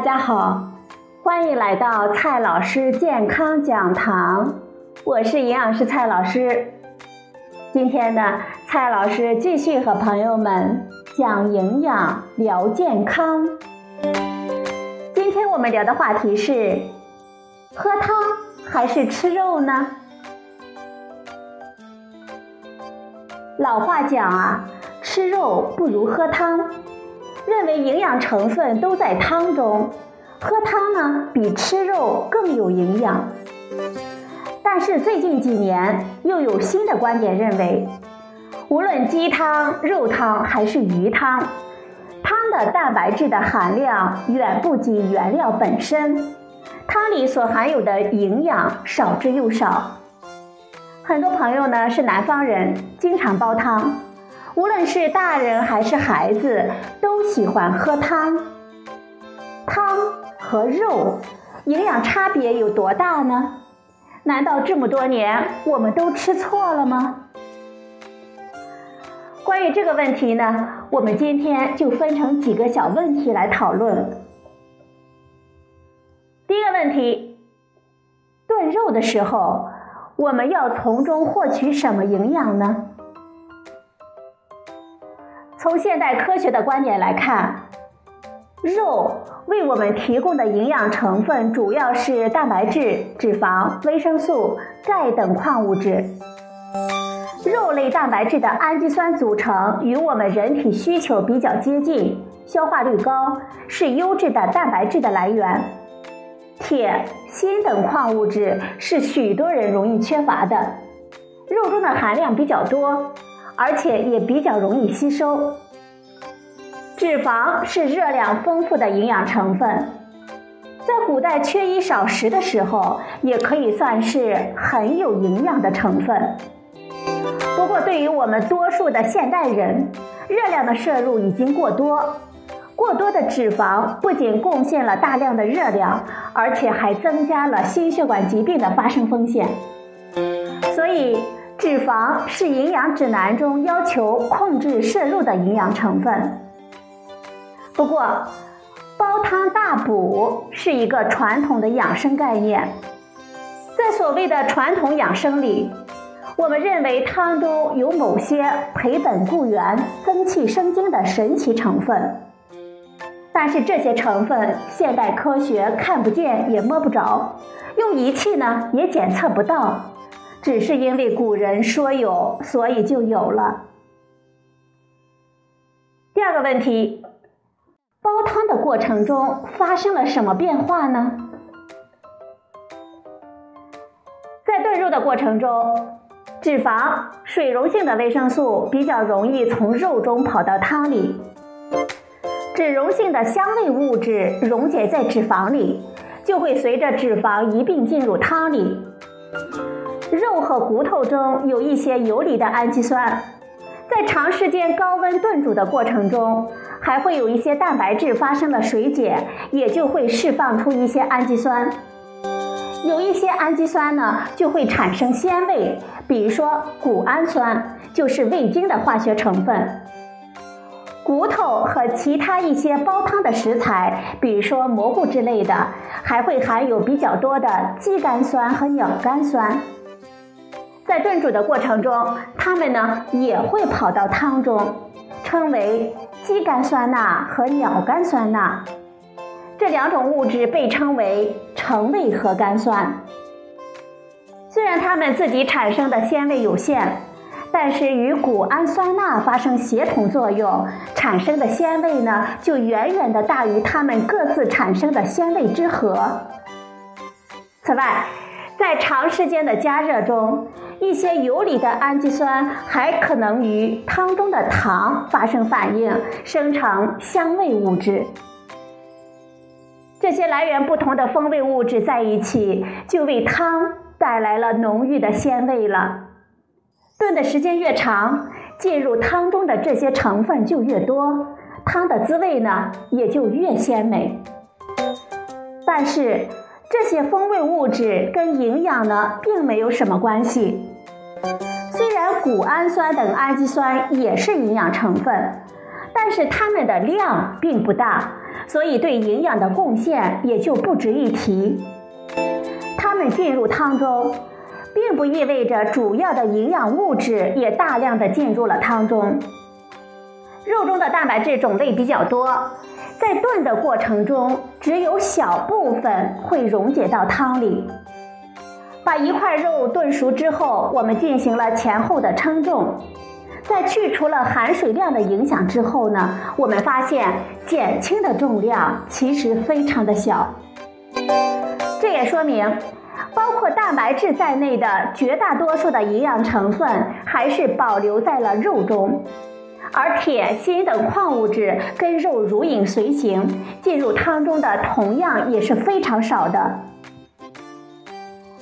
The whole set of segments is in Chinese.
大家好，欢迎来到蔡老师健康讲堂，我是营养师蔡老师。今天呢，蔡老师继续和朋友们讲营养、聊健康。今天我们聊的话题是：喝汤还是吃肉呢？老话讲啊，吃肉不如喝汤。认为营养成分都在汤中，喝汤呢比吃肉更有营养。但是最近几年又有新的观点认为，无论鸡汤、肉汤还是鱼汤，汤的蛋白质的含量远不及原料本身，汤里所含有的营养少之又少。很多朋友呢是南方人，经常煲汤。无论是大人还是孩子，都喜欢喝汤。汤和肉营养差别有多大呢？难道这么多年我们都吃错了吗？关于这个问题呢，我们今天就分成几个小问题来讨论。第一个问题：炖肉的时候，我们要从中获取什么营养呢？从现代科学的观点来看，肉为我们提供的营养成分主要是蛋白质、脂肪、维生素、钙等矿物质。肉类蛋白质的氨基酸组成与我们人体需求比较接近，消化率高，是优质的蛋白质的来源。铁、锌等矿物质是许多人容易缺乏的，肉中的含量比较多。而且也比较容易吸收。脂肪是热量丰富的营养成分，在古代缺衣少食的时候，也可以算是很有营养的成分。不过，对于我们多数的现代人，热量的摄入已经过多，过多的脂肪不仅贡献了大量的热量，而且还增加了心血管疾病的发生风险。所以。脂肪是营养指南中要求控制摄入的营养成分。不过，煲汤大补是一个传统的养生概念。在所谓的传统养生里，我们认为汤中有某些培本固元、增气生精的神奇成分。但是这些成分现代科学看不见也摸不着，用仪器呢也检测不到。只是因为古人说有，所以就有了。第二个问题，煲汤的过程中发生了什么变化呢？在炖肉的过程中，脂肪、水溶性的维生素比较容易从肉中跑到汤里，脂溶性的香味物质溶解在脂肪里，就会随着脂肪一并进入汤里。肉和骨头中有一些游离的氨基酸，在长时间高温炖煮的过程中，还会有一些蛋白质发生了水解，也就会释放出一些氨基酸。有一些氨基酸呢，就会产生鲜味，比如说谷氨酸，就是味精的化学成分。骨头和其他一些煲汤的食材，比如说蘑菇之类的，还会含有比较多的肌苷酸和鸟苷酸。在炖煮的过程中，它们呢也会跑到汤中，称为肌酐酸钠和鸟苷酸钠。这两种物质被称为成味核苷酸。虽然它们自己产生的鲜味有限，但是与谷氨酸钠发生协同作用，产生的鲜味呢就远远的大于它们各自产生的鲜味之和。此外，在长时间的加热中，一些游离的氨基酸还可能与汤中的糖发生反应，生成香味物质。这些来源不同的风味物质在一起，就为汤带来了浓郁的鲜味了。炖的时间越长，进入汤中的这些成分就越多，汤的滋味呢也就越鲜美。但是，这些风味物质跟营养呢并没有什么关系。虽然谷氨酸等氨基酸也是营养成分，但是它们的量并不大，所以对营养的贡献也就不值一提。它们进入汤中，并不意味着主要的营养物质也大量的进入了汤中。肉中的蛋白质种类比较多，在炖的过程中，只有小部分会溶解到汤里。把一块肉炖熟之后，我们进行了前后的称重，在去除了含水量的影响之后呢，我们发现减轻的重量其实非常的小。这也说明，包括蛋白质在内的绝大多数的营养成分还是保留在了肉中。而铁、锌等矿物质跟肉如影随形，进入汤中的同样也是非常少的。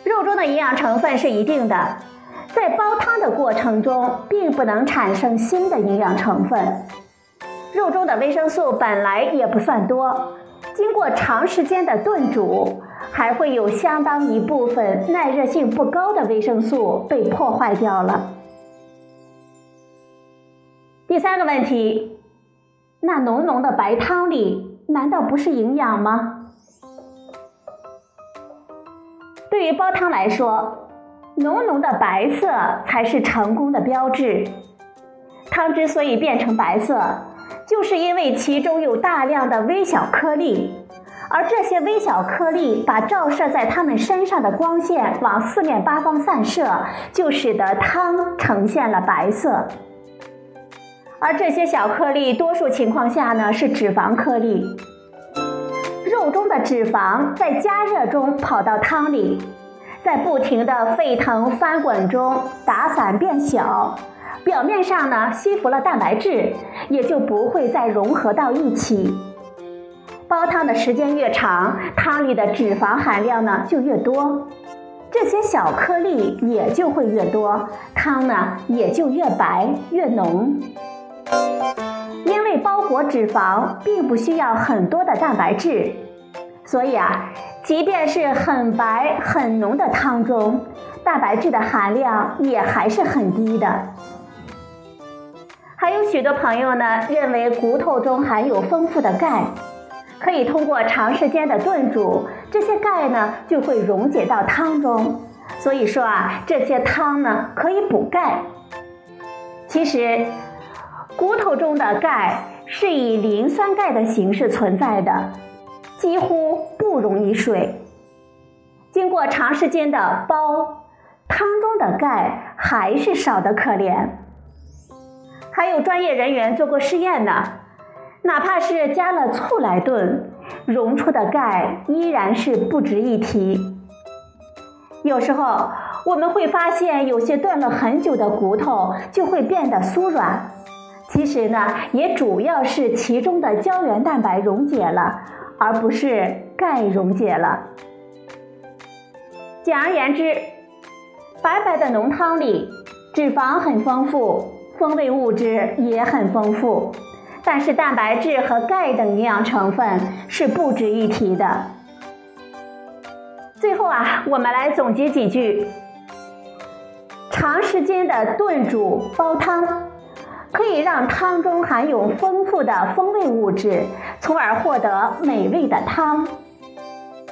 肉中的营养成分是一定的，在煲汤的过程中，并不能产生新的营养成分。肉中的维生素本来也不算多，经过长时间的炖煮，还会有相当一部分耐热性不高的维生素被破坏掉了。第三个问题，那浓浓的白汤里难道不是营养吗？对于煲汤来说，浓浓的白色才是成功的标志。汤之所以变成白色，就是因为其中有大量的微小颗粒，而这些微小颗粒把照射在它们身上的光线往四面八方散射，就使得汤呈现了白色。而这些小颗粒，多数情况下呢是脂肪颗粒。肉中的脂肪在加热中跑到汤里，在不停的沸腾翻滚中打散变小，表面上呢吸附了蛋白质，也就不会再融合到一起。煲汤的时间越长，汤里的脂肪含量呢就越多，这些小颗粒也就会越多，汤呢也就越白越浓。因为包裹脂肪并不需要很多的蛋白质，所以啊，即便是很白很浓的汤中，蛋白质的含量也还是很低的。还有许多朋友呢认为骨头中含有丰富的钙，可以通过长时间的炖煮，这些钙呢就会溶解到汤中，所以说啊，这些汤呢可以补钙。其实。骨头中的钙是以磷酸钙的形式存在的，几乎不溶于水。经过长时间的煲，汤中的钙还是少得可怜。还有专业人员做过试验呢，哪怕是加了醋来炖，溶出的钙依然是不值一提。有时候我们会发现，有些炖了很久的骨头就会变得酥软。其实呢，也主要是其中的胶原蛋白溶解了，而不是钙溶解了。简而言之，白白的浓汤里脂肪很丰富，风味物质也很丰富，但是蛋白质和钙等营养成分是不值一提的。最后啊，我们来总结几句：长时间的炖煮煲汤。可以让汤中含有丰富的风味物质，从而获得美味的汤。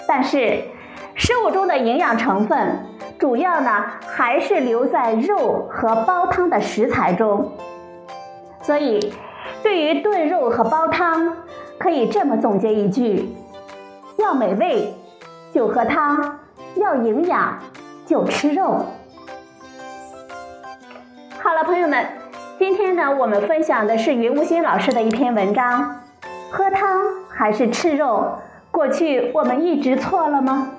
但是，食物中的营养成分主要呢还是留在肉和煲汤的食材中。所以，对于炖肉和煲汤，可以这么总结一句：要美味就喝汤，要营养就吃肉。好了，朋友们。今天呢，我们分享的是云无心老师的一篇文章。喝汤还是吃肉？过去我们一直错了吗？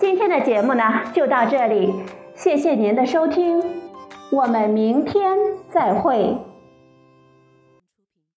今天的节目呢，就到这里，谢谢您的收听，我们明天再会。